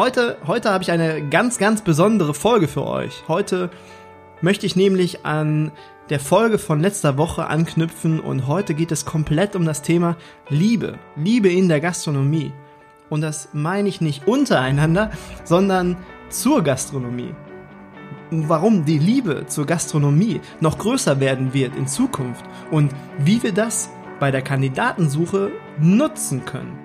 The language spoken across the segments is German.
Heute, heute habe ich eine ganz, ganz besondere Folge für euch. Heute möchte ich nämlich an der Folge von letzter Woche anknüpfen und heute geht es komplett um das Thema Liebe. Liebe in der Gastronomie. Und das meine ich nicht untereinander, sondern zur Gastronomie. Warum die Liebe zur Gastronomie noch größer werden wird in Zukunft und wie wir das bei der Kandidatensuche nutzen können.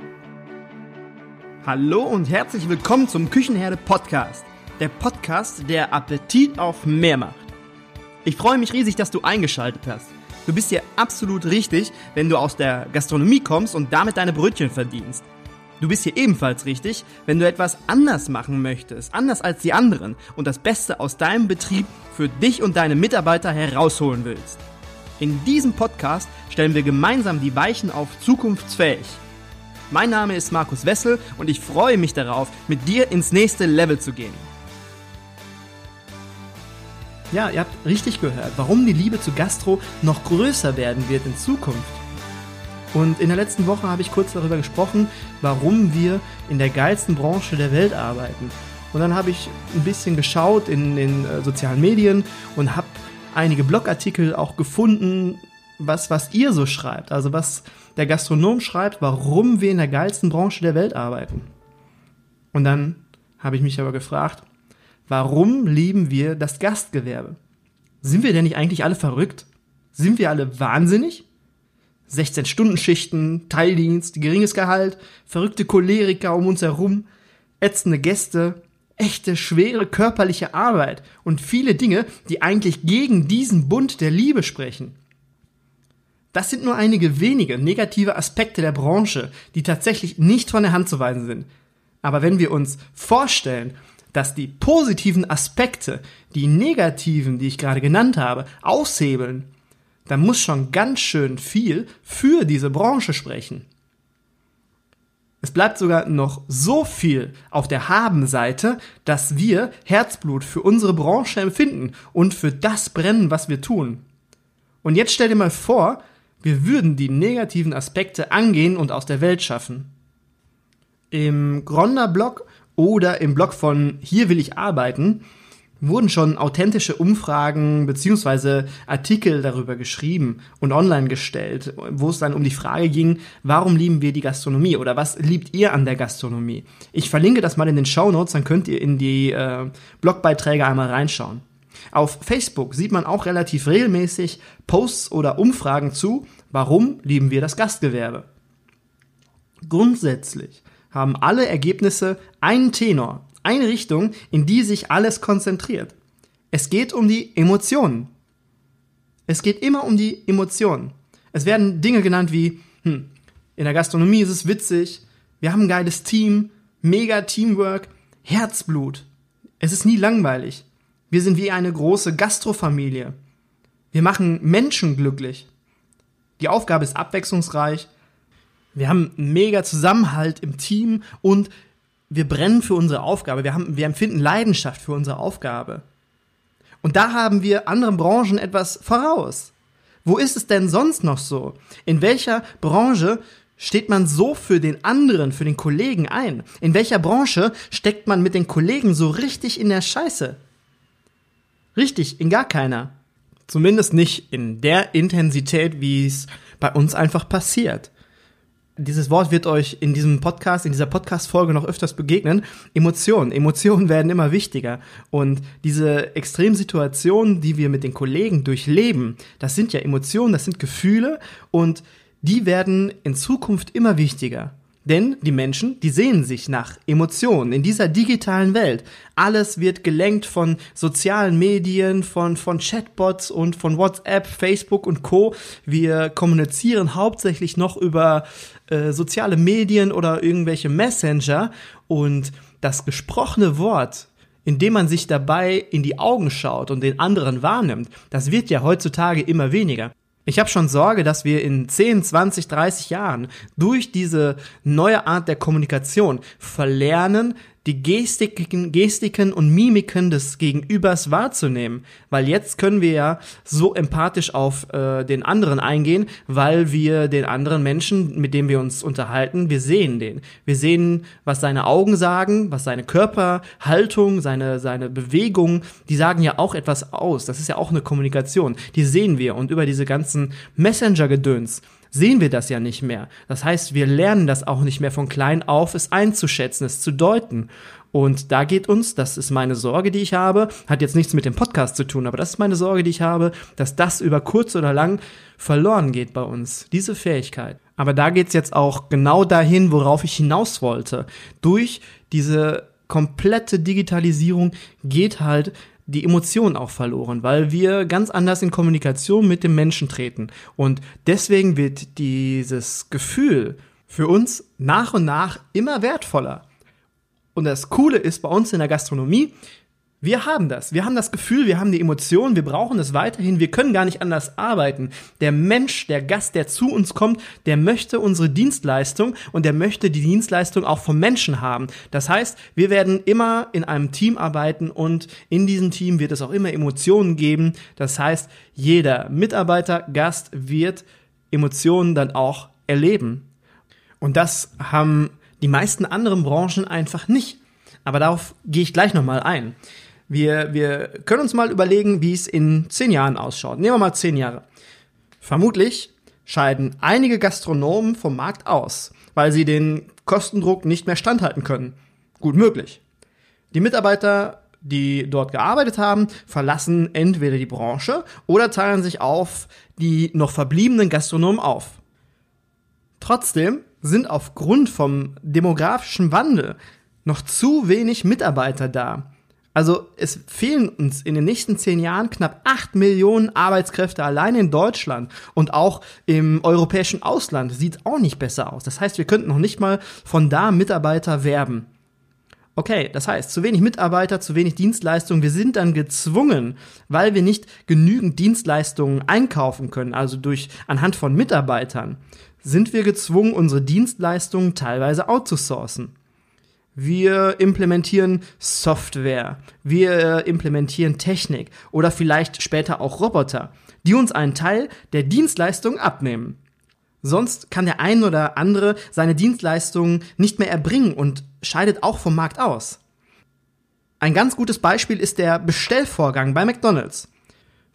Hallo und herzlich willkommen zum Küchenherde Podcast. Der Podcast, der Appetit auf mehr macht. Ich freue mich riesig, dass du eingeschaltet hast. Du bist hier absolut richtig, wenn du aus der Gastronomie kommst und damit deine Brötchen verdienst. Du bist hier ebenfalls richtig, wenn du etwas anders machen möchtest, anders als die anderen und das Beste aus deinem Betrieb für dich und deine Mitarbeiter herausholen willst. In diesem Podcast stellen wir gemeinsam die Weichen auf zukunftsfähig. Mein Name ist Markus Wessel und ich freue mich darauf, mit dir ins nächste Level zu gehen. Ja, ihr habt richtig gehört, warum die Liebe zu Gastro noch größer werden wird in Zukunft. Und in der letzten Woche habe ich kurz darüber gesprochen, warum wir in der geilsten Branche der Welt arbeiten. Und dann habe ich ein bisschen geschaut in den äh, sozialen Medien und habe einige Blogartikel auch gefunden, was, was ihr so schreibt. Also was der Gastronom schreibt, warum wir in der geilsten Branche der Welt arbeiten. Und dann habe ich mich aber gefragt, warum lieben wir das Gastgewerbe? Sind wir denn nicht eigentlich alle verrückt? Sind wir alle wahnsinnig? 16-Stunden-Schichten, Teildienst, geringes Gehalt, verrückte Choleriker um uns herum, ätzende Gäste, echte, schwere körperliche Arbeit und viele Dinge, die eigentlich gegen diesen Bund der Liebe sprechen. Das sind nur einige wenige negative Aspekte der Branche, die tatsächlich nicht von der Hand zu weisen sind. Aber wenn wir uns vorstellen, dass die positiven Aspekte die negativen, die ich gerade genannt habe, aushebeln, dann muss schon ganz schön viel für diese Branche sprechen. Es bleibt sogar noch so viel auf der Haben-Seite, dass wir Herzblut für unsere Branche empfinden und für das brennen, was wir tun. Und jetzt stell dir mal vor, wir würden die negativen Aspekte angehen und aus der Welt schaffen. Im Gronder-Blog oder im Blog von Hier will ich arbeiten wurden schon authentische Umfragen beziehungsweise Artikel darüber geschrieben und online gestellt, wo es dann um die Frage ging, warum lieben wir die Gastronomie oder was liebt ihr an der Gastronomie? Ich verlinke das mal in den Show Notes, dann könnt ihr in die äh, Blogbeiträge einmal reinschauen. Auf Facebook sieht man auch relativ regelmäßig Posts oder Umfragen zu, warum lieben wir das Gastgewerbe. Grundsätzlich haben alle Ergebnisse einen Tenor, eine Richtung, in die sich alles konzentriert. Es geht um die Emotionen. Es geht immer um die Emotionen. Es werden Dinge genannt wie, hm, in der Gastronomie ist es witzig, wir haben ein geiles Team, mega Teamwork, Herzblut. Es ist nie langweilig. Wir sind wie eine große Gastrofamilie. Wir machen Menschen glücklich. Die Aufgabe ist abwechslungsreich. Wir haben mega Zusammenhalt im Team und wir brennen für unsere Aufgabe. Wir, haben, wir empfinden Leidenschaft für unsere Aufgabe. Und da haben wir anderen Branchen etwas voraus. Wo ist es denn sonst noch so? In welcher Branche steht man so für den anderen, für den Kollegen ein? In welcher Branche steckt man mit den Kollegen so richtig in der Scheiße? Richtig, in gar keiner. Zumindest nicht in der Intensität, wie es bei uns einfach passiert. Dieses Wort wird euch in diesem Podcast, in dieser Podcast-Folge noch öfters begegnen. Emotionen. Emotionen werden immer wichtiger. Und diese Extremsituationen, die wir mit den Kollegen durchleben, das sind ja Emotionen, das sind Gefühle und die werden in Zukunft immer wichtiger. Denn die Menschen, die sehen sich nach Emotionen in dieser digitalen Welt. Alles wird gelenkt von sozialen Medien, von, von Chatbots und von WhatsApp, Facebook und Co. Wir kommunizieren hauptsächlich noch über äh, soziale Medien oder irgendwelche Messenger und das gesprochene Wort indem man sich dabei in die Augen schaut und den anderen wahrnimmt, das wird ja heutzutage immer weniger. Ich habe schon Sorge, dass wir in 10, 20, 30 Jahren durch diese neue Art der Kommunikation verlernen, die Gestiken, Gestiken und Mimiken des Gegenübers wahrzunehmen. Weil jetzt können wir ja so empathisch auf äh, den anderen eingehen, weil wir den anderen Menschen, mit dem wir uns unterhalten, wir sehen den. Wir sehen, was seine Augen sagen, was seine Körperhaltung, seine, seine Bewegung, die sagen ja auch etwas aus. Das ist ja auch eine Kommunikation. Die sehen wir. Und über diese ganzen Messenger-Gedöns, sehen wir das ja nicht mehr. Das heißt, wir lernen das auch nicht mehr von klein auf, es einzuschätzen, es zu deuten. Und da geht uns, das ist meine Sorge, die ich habe, hat jetzt nichts mit dem Podcast zu tun, aber das ist meine Sorge, die ich habe, dass das über kurz oder lang verloren geht bei uns, diese Fähigkeit. Aber da geht's jetzt auch genau dahin, worauf ich hinaus wollte. Durch diese komplette Digitalisierung geht halt die Emotionen auch verloren, weil wir ganz anders in Kommunikation mit dem Menschen treten. Und deswegen wird dieses Gefühl für uns nach und nach immer wertvoller. Und das Coole ist bei uns in der Gastronomie, wir haben das. Wir haben das Gefühl, wir haben die Emotionen, wir brauchen es weiterhin, wir können gar nicht anders arbeiten. Der Mensch, der Gast, der zu uns kommt, der möchte unsere Dienstleistung und der möchte die Dienstleistung auch vom Menschen haben. Das heißt, wir werden immer in einem Team arbeiten und in diesem Team wird es auch immer Emotionen geben. Das heißt, jeder Mitarbeiter, Gast wird Emotionen dann auch erleben. Und das haben die meisten anderen Branchen einfach nicht. Aber darauf gehe ich gleich nochmal ein. Wir, wir können uns mal überlegen, wie es in zehn Jahren ausschaut. Nehmen wir mal zehn Jahre. Vermutlich scheiden einige Gastronomen vom Markt aus, weil sie den Kostendruck nicht mehr standhalten können. Gut möglich. Die Mitarbeiter, die dort gearbeitet haben, verlassen entweder die Branche oder teilen sich auf die noch verbliebenen Gastronomen auf. Trotzdem sind aufgrund vom demografischen Wandel noch zu wenig Mitarbeiter da. Also es fehlen uns in den nächsten zehn Jahren knapp acht Millionen Arbeitskräfte allein in Deutschland und auch im europäischen Ausland sieht auch nicht besser aus. Das heißt, wir könnten noch nicht mal von da Mitarbeiter werben. Okay, das heißt, zu wenig Mitarbeiter, zu wenig Dienstleistungen. Wir sind dann gezwungen, weil wir nicht genügend Dienstleistungen einkaufen können, also durch anhand von Mitarbeitern, sind wir gezwungen, unsere Dienstleistungen teilweise outzusourcen. Wir implementieren Software, wir implementieren Technik oder vielleicht später auch Roboter, die uns einen Teil der Dienstleistung abnehmen. Sonst kann der ein oder andere seine Dienstleistungen nicht mehr erbringen und scheidet auch vom Markt aus. Ein ganz gutes Beispiel ist der Bestellvorgang bei McDonald's.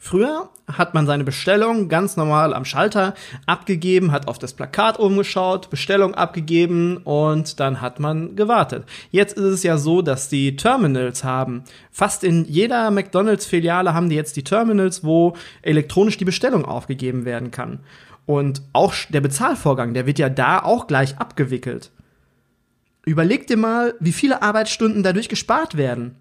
Früher hat man seine Bestellung ganz normal am Schalter abgegeben, hat auf das Plakat oben geschaut, Bestellung abgegeben und dann hat man gewartet. Jetzt ist es ja so, dass die Terminals haben. Fast in jeder McDonald's-Filiale haben die jetzt die Terminals, wo elektronisch die Bestellung aufgegeben werden kann. Und auch der Bezahlvorgang, der wird ja da auch gleich abgewickelt. Überleg dir mal, wie viele Arbeitsstunden dadurch gespart werden.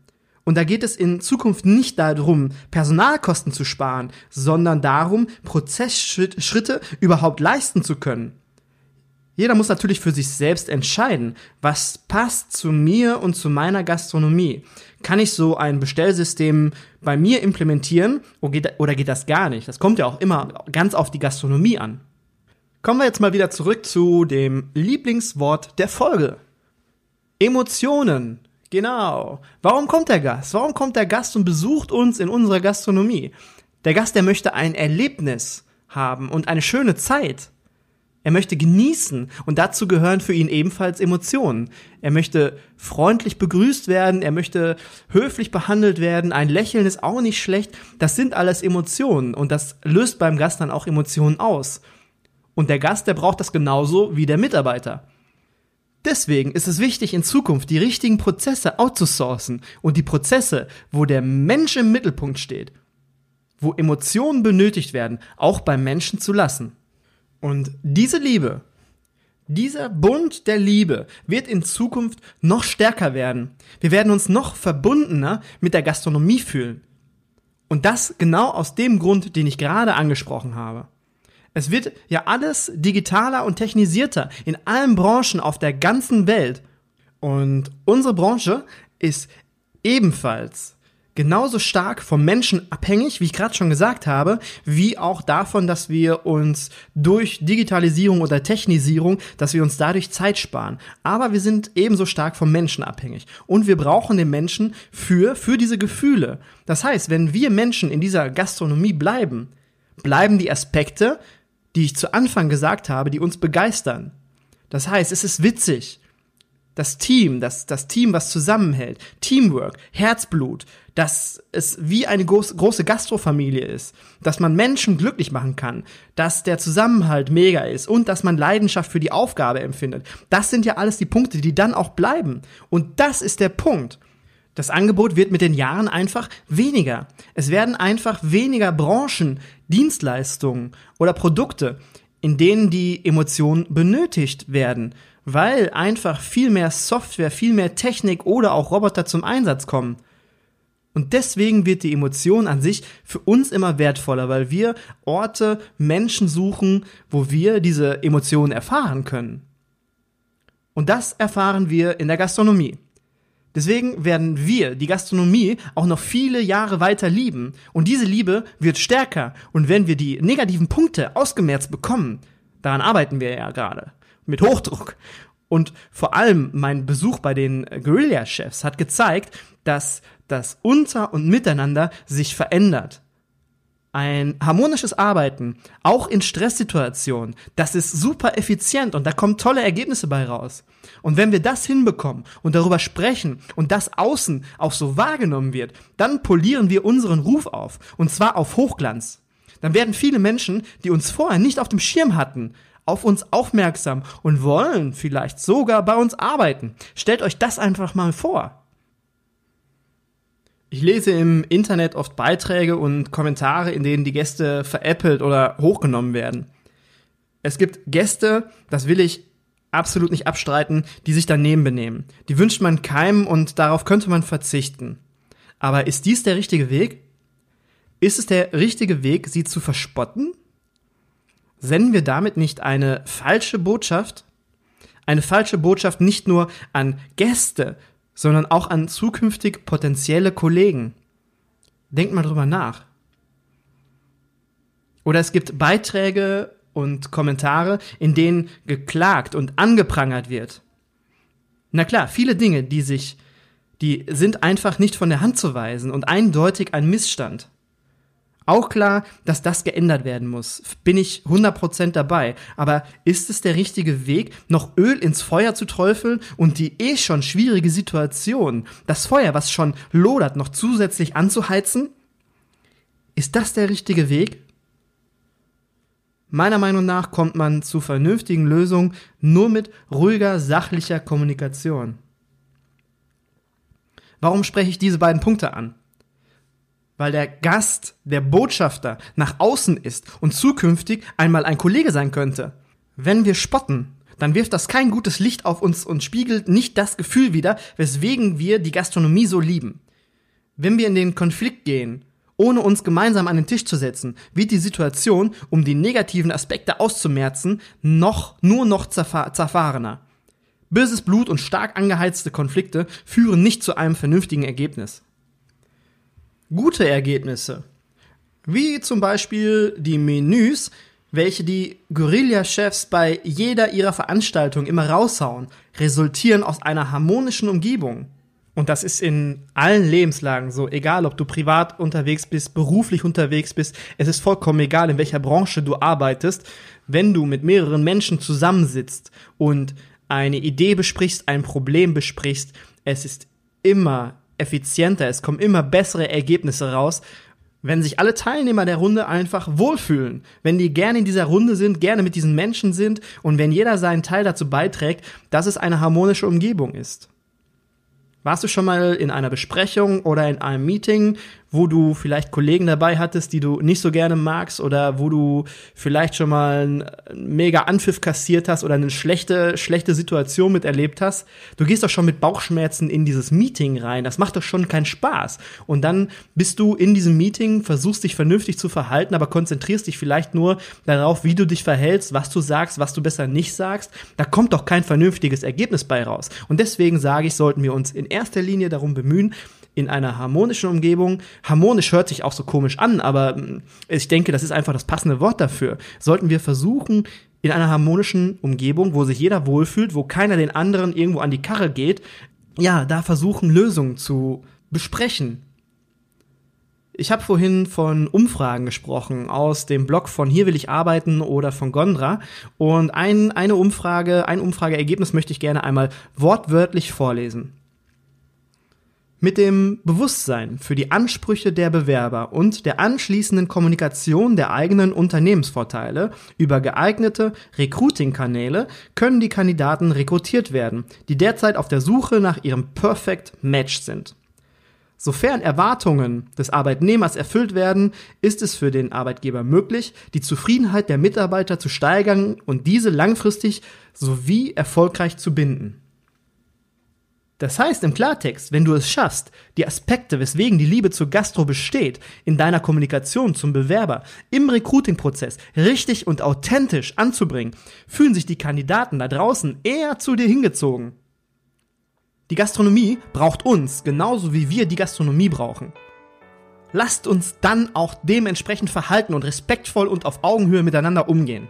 Und da geht es in Zukunft nicht darum, Personalkosten zu sparen, sondern darum, Prozessschritte überhaupt leisten zu können. Jeder muss natürlich für sich selbst entscheiden, was passt zu mir und zu meiner Gastronomie. Kann ich so ein Bestellsystem bei mir implementieren oder geht das gar nicht? Das kommt ja auch immer ganz auf die Gastronomie an. Kommen wir jetzt mal wieder zurück zu dem Lieblingswort der Folge. Emotionen. Genau. Warum kommt der Gast? Warum kommt der Gast und besucht uns in unserer Gastronomie? Der Gast, der möchte ein Erlebnis haben und eine schöne Zeit. Er möchte genießen und dazu gehören für ihn ebenfalls Emotionen. Er möchte freundlich begrüßt werden, er möchte höflich behandelt werden, ein Lächeln ist auch nicht schlecht. Das sind alles Emotionen und das löst beim Gast dann auch Emotionen aus. Und der Gast, der braucht das genauso wie der Mitarbeiter. Deswegen ist es wichtig, in Zukunft die richtigen Prozesse outzusourcen und die Prozesse, wo der Mensch im Mittelpunkt steht, wo Emotionen benötigt werden, auch beim Menschen zu lassen. Und diese Liebe, dieser Bund der Liebe wird in Zukunft noch stärker werden. Wir werden uns noch verbundener mit der Gastronomie fühlen. Und das genau aus dem Grund, den ich gerade angesprochen habe. Es wird ja alles digitaler und technisierter in allen Branchen auf der ganzen Welt. Und unsere Branche ist ebenfalls genauso stark vom Menschen abhängig, wie ich gerade schon gesagt habe, wie auch davon, dass wir uns durch Digitalisierung oder Technisierung, dass wir uns dadurch Zeit sparen. Aber wir sind ebenso stark vom Menschen abhängig. Und wir brauchen den Menschen für, für diese Gefühle. Das heißt, wenn wir Menschen in dieser Gastronomie bleiben, bleiben die Aspekte, die ich zu Anfang gesagt habe, die uns begeistern. Das heißt, es ist witzig, das Team, das, das Team, was zusammenhält, Teamwork, Herzblut, dass es wie eine groß, große Gastrofamilie ist, dass man Menschen glücklich machen kann, dass der Zusammenhalt mega ist und dass man Leidenschaft für die Aufgabe empfindet. Das sind ja alles die Punkte, die dann auch bleiben. Und das ist der Punkt. Das Angebot wird mit den Jahren einfach weniger. Es werden einfach weniger Branchen, Dienstleistungen oder Produkte, in denen die Emotionen benötigt werden weil einfach viel mehr Software, viel mehr Technik oder auch Roboter zum Einsatz kommen. Und deswegen wird die Emotion an sich für uns immer wertvoller, weil wir Orte, Menschen suchen, wo wir diese Emotionen erfahren können. Und das erfahren wir in der Gastronomie. Deswegen werden wir die Gastronomie auch noch viele Jahre weiter lieben. Und diese Liebe wird stärker. Und wenn wir die negativen Punkte ausgemerzt bekommen, daran arbeiten wir ja gerade, mit Hochdruck. Und vor allem mein Besuch bei den Guerilla-Chefs hat gezeigt, dass das Unter- und Miteinander sich verändert. Ein harmonisches Arbeiten, auch in Stresssituationen, das ist super effizient und da kommen tolle Ergebnisse bei raus. Und wenn wir das hinbekommen und darüber sprechen und das außen auch so wahrgenommen wird, dann polieren wir unseren Ruf auf und zwar auf Hochglanz. Dann werden viele Menschen, die uns vorher nicht auf dem Schirm hatten, auf uns aufmerksam und wollen vielleicht sogar bei uns arbeiten. Stellt euch das einfach mal vor. Ich lese im Internet oft Beiträge und Kommentare, in denen die Gäste veräppelt oder hochgenommen werden. Es gibt Gäste, das will ich absolut nicht abstreiten, die sich daneben benehmen. Die wünscht man keinem und darauf könnte man verzichten. Aber ist dies der richtige Weg? Ist es der richtige Weg, sie zu verspotten? Senden wir damit nicht eine falsche Botschaft? Eine falsche Botschaft nicht nur an Gäste, sondern auch an zukünftig potenzielle Kollegen. Denkt mal drüber nach. Oder es gibt Beiträge und Kommentare, in denen geklagt und angeprangert wird. Na klar, viele Dinge, die sich, die sind einfach nicht von der Hand zu weisen und eindeutig ein Missstand. Auch klar, dass das geändert werden muss. Bin ich 100% dabei. Aber ist es der richtige Weg, noch Öl ins Feuer zu träufeln und die eh schon schwierige Situation, das Feuer, was schon lodert, noch zusätzlich anzuheizen? Ist das der richtige Weg? Meiner Meinung nach kommt man zu vernünftigen Lösungen nur mit ruhiger, sachlicher Kommunikation. Warum spreche ich diese beiden Punkte an? Weil der Gast, der Botschafter nach außen ist und zukünftig einmal ein Kollege sein könnte. Wenn wir spotten, dann wirft das kein gutes Licht auf uns und spiegelt nicht das Gefühl wider, weswegen wir die Gastronomie so lieben. Wenn wir in den Konflikt gehen, ohne uns gemeinsam an den Tisch zu setzen, wird die Situation, um die negativen Aspekte auszumerzen, noch, nur noch zerfahr zerfahrener. Böses Blut und stark angeheizte Konflikte führen nicht zu einem vernünftigen Ergebnis gute Ergebnisse, wie zum Beispiel die Menüs, welche die Guerilla-Chefs bei jeder ihrer Veranstaltungen immer raushauen, resultieren aus einer harmonischen Umgebung. Und das ist in allen Lebenslagen so, egal ob du privat unterwegs bist, beruflich unterwegs bist, es ist vollkommen egal, in welcher Branche du arbeitest, wenn du mit mehreren Menschen zusammensitzt und eine Idee besprichst, ein Problem besprichst, es ist immer effizienter, es kommen immer bessere Ergebnisse raus, wenn sich alle Teilnehmer der Runde einfach wohlfühlen, wenn die gerne in dieser Runde sind, gerne mit diesen Menschen sind und wenn jeder seinen Teil dazu beiträgt, dass es eine harmonische Umgebung ist. Warst du schon mal in einer Besprechung oder in einem Meeting, wo du vielleicht Kollegen dabei hattest, die du nicht so gerne magst oder wo du vielleicht schon mal einen mega Anpfiff kassiert hast oder eine schlechte, schlechte Situation miterlebt hast. Du gehst doch schon mit Bauchschmerzen in dieses Meeting rein. Das macht doch schon keinen Spaß. Und dann bist du in diesem Meeting, versuchst dich vernünftig zu verhalten, aber konzentrierst dich vielleicht nur darauf, wie du dich verhältst, was du sagst, was du besser nicht sagst. Da kommt doch kein vernünftiges Ergebnis bei raus. Und deswegen sage ich, sollten wir uns in erster Linie darum bemühen, in einer harmonischen Umgebung, harmonisch hört sich auch so komisch an, aber mm, ich denke, das ist einfach das passende Wort dafür, sollten wir versuchen, in einer harmonischen Umgebung, wo sich jeder wohlfühlt, wo keiner den anderen irgendwo an die Karre geht, ja, da versuchen Lösungen zu besprechen. Ich habe vorhin von Umfragen gesprochen aus dem Blog von Hier will ich arbeiten oder von Gondra und ein, eine Umfrage, ein Umfrageergebnis möchte ich gerne einmal wortwörtlich vorlesen. Mit dem Bewusstsein für die Ansprüche der Bewerber und der anschließenden Kommunikation der eigenen Unternehmensvorteile über geeignete Recruiting-Kanäle können die Kandidaten rekrutiert werden, die derzeit auf der Suche nach ihrem Perfect Match sind. Sofern Erwartungen des Arbeitnehmers erfüllt werden, ist es für den Arbeitgeber möglich, die Zufriedenheit der Mitarbeiter zu steigern und diese langfristig sowie erfolgreich zu binden. Das heißt im Klartext, wenn du es schaffst, die Aspekte, weswegen die Liebe zur Gastro besteht, in deiner Kommunikation zum Bewerber, im Recruiting-Prozess richtig und authentisch anzubringen, fühlen sich die Kandidaten da draußen eher zu dir hingezogen. Die Gastronomie braucht uns, genauso wie wir die Gastronomie brauchen. Lasst uns dann auch dementsprechend verhalten und respektvoll und auf Augenhöhe miteinander umgehen.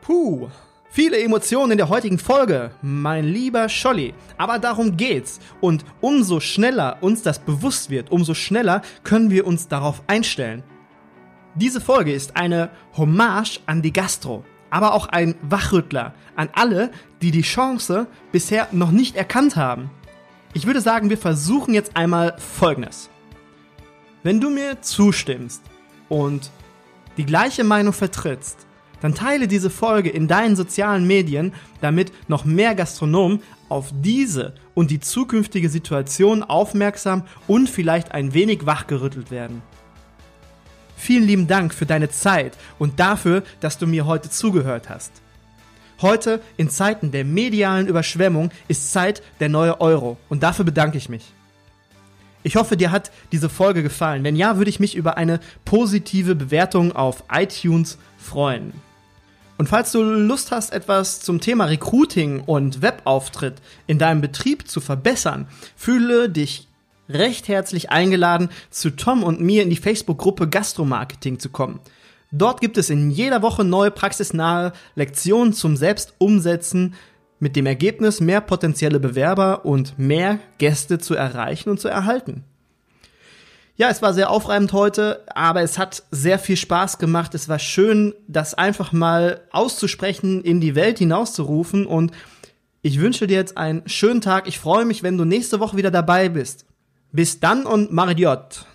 Puh, Viele Emotionen in der heutigen Folge, mein lieber Scholli. Aber darum geht's. Und umso schneller uns das bewusst wird, umso schneller können wir uns darauf einstellen. Diese Folge ist eine Hommage an die Gastro, aber auch ein Wachrüttler an alle, die die Chance bisher noch nicht erkannt haben. Ich würde sagen, wir versuchen jetzt einmal Folgendes. Wenn du mir zustimmst und die gleiche Meinung vertrittst, dann teile diese Folge in deinen sozialen Medien, damit noch mehr Gastronomen auf diese und die zukünftige Situation aufmerksam und vielleicht ein wenig wachgerüttelt werden. Vielen lieben Dank für deine Zeit und dafür, dass du mir heute zugehört hast. Heute, in Zeiten der medialen Überschwemmung, ist Zeit der neue Euro und dafür bedanke ich mich. Ich hoffe, dir hat diese Folge gefallen. Wenn ja, würde ich mich über eine positive Bewertung auf iTunes freuen. Und falls du Lust hast, etwas zum Thema Recruiting und Webauftritt in deinem Betrieb zu verbessern, fühle dich recht herzlich eingeladen, zu Tom und mir in die Facebook-Gruppe Gastromarketing zu kommen. Dort gibt es in jeder Woche neue praxisnahe Lektionen zum Selbstumsetzen mit dem Ergebnis, mehr potenzielle Bewerber und mehr Gäste zu erreichen und zu erhalten. Ja, es war sehr aufreibend heute, aber es hat sehr viel Spaß gemacht. Es war schön, das einfach mal auszusprechen, in die Welt hinauszurufen und ich wünsche dir jetzt einen schönen Tag. Ich freue mich, wenn du nächste Woche wieder dabei bist. Bis dann und Maridiot.